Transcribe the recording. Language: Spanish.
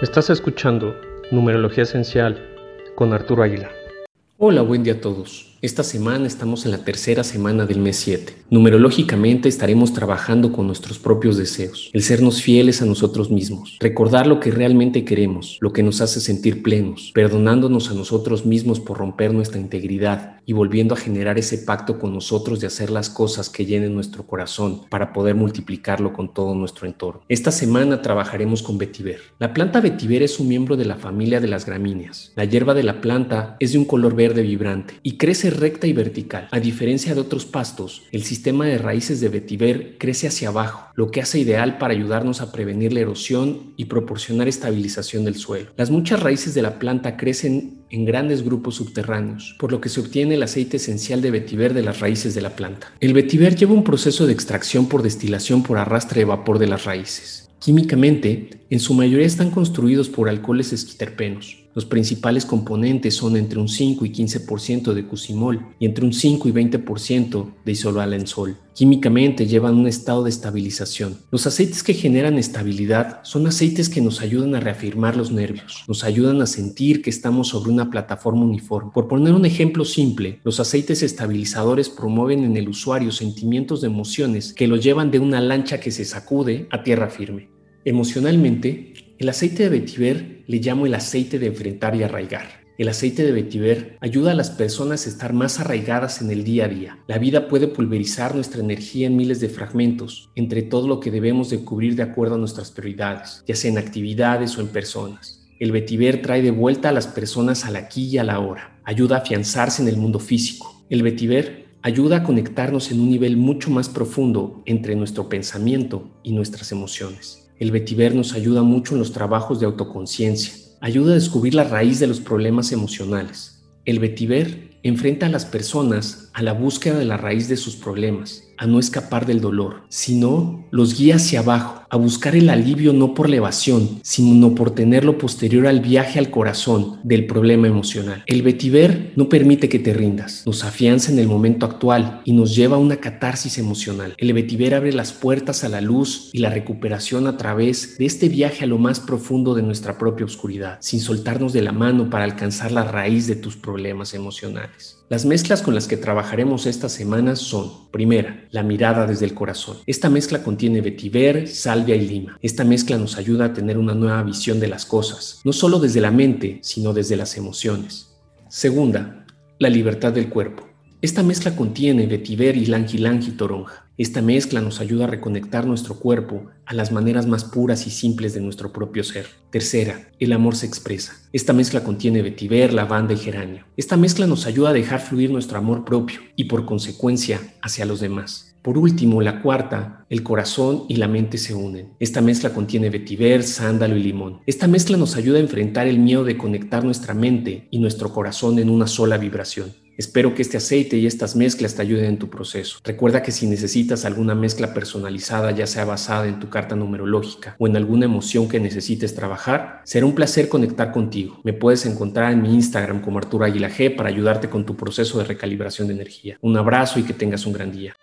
Estás escuchando Numerología Esencial con Arturo Aguilar. Hola, buen día a todos. Esta semana estamos en la tercera semana del mes 7. Numerológicamente estaremos trabajando con nuestros propios deseos, el sernos fieles a nosotros mismos, recordar lo que realmente queremos, lo que nos hace sentir plenos, perdonándonos a nosotros mismos por romper nuestra integridad y volviendo a generar ese pacto con nosotros de hacer las cosas que llenen nuestro corazón para poder multiplicarlo con todo nuestro entorno. Esta semana trabajaremos con vetiver. La planta vetiver es un miembro de la familia de las gramíneas. La hierba de la planta es de un color verde vibrante y crece recta y vertical. A diferencia de otros pastos, el sistema de raíces de vetiver crece hacia abajo, lo que hace ideal para ayudarnos a prevenir la erosión y proporcionar estabilización del suelo. Las muchas raíces de la planta crecen en grandes grupos subterráneos, por lo que se obtiene el aceite esencial de vetiver de las raíces de la planta. El vetiver lleva un proceso de extracción por destilación por arrastre de vapor de las raíces. Químicamente, en su mayoría están construidos por alcoholes esquiterpenos, los principales componentes son entre un 5 y 15% de cusimol y entre un 5 y 20% de isovalenzol. Químicamente llevan un estado de estabilización. Los aceites que generan estabilidad son aceites que nos ayudan a reafirmar los nervios, nos ayudan a sentir que estamos sobre una plataforma uniforme. Por poner un ejemplo simple, los aceites estabilizadores promueven en el usuario sentimientos de emociones que lo llevan de una lancha que se sacude a tierra firme. Emocionalmente, el aceite de vetiver le llamo el aceite de enfrentar y arraigar. El aceite de vetiver ayuda a las personas a estar más arraigadas en el día a día. La vida puede pulverizar nuestra energía en miles de fragmentos, entre todo lo que debemos de cubrir de acuerdo a nuestras prioridades, ya sea en actividades o en personas. El vetiver trae de vuelta a las personas al aquí y a la hora. Ayuda a afianzarse en el mundo físico. El vetiver ayuda a conectarnos en un nivel mucho más profundo entre nuestro pensamiento y nuestras emociones. El vetiver nos ayuda mucho en los trabajos de autoconciencia, ayuda a descubrir la raíz de los problemas emocionales. El vetiver enfrenta a las personas a la búsqueda de la raíz de sus problemas, a no escapar del dolor, sino los guía hacia abajo, a buscar el alivio no por la evasión, sino por tenerlo posterior al viaje al corazón del problema emocional. El vetiver no permite que te rindas, nos afianza en el momento actual y nos lleva a una catarsis emocional. El vetiver abre las puertas a la luz y la recuperación a través de este viaje a lo más profundo de nuestra propia oscuridad, sin soltarnos de la mano para alcanzar la raíz de tus problemas emocionales. Las mezclas con las que trabajaremos esta semana son, primera, la mirada desde el corazón. Esta mezcla contiene vetiver, salvia y lima. Esta mezcla nos ayuda a tener una nueva visión de las cosas, no solo desde la mente, sino desde las emociones. Segunda, la libertad del cuerpo. Esta mezcla contiene vetiver y langi langi toronja. Esta mezcla nos ayuda a reconectar nuestro cuerpo a las maneras más puras y simples de nuestro propio ser. Tercera, el amor se expresa. Esta mezcla contiene vetiver, lavanda y geranio. Esta mezcla nos ayuda a dejar fluir nuestro amor propio y por consecuencia hacia los demás. Por último, la cuarta, el corazón y la mente se unen. Esta mezcla contiene vetiver, sándalo y limón. Esta mezcla nos ayuda a enfrentar el miedo de conectar nuestra mente y nuestro corazón en una sola vibración. Espero que este aceite y estas mezclas te ayuden en tu proceso. Recuerda que si necesitas alguna mezcla personalizada, ya sea basada en tu carta numerológica o en alguna emoción que necesites trabajar, será un placer conectar contigo. Me puedes encontrar en mi Instagram como Arturo Aguila G para ayudarte con tu proceso de recalibración de energía. Un abrazo y que tengas un gran día.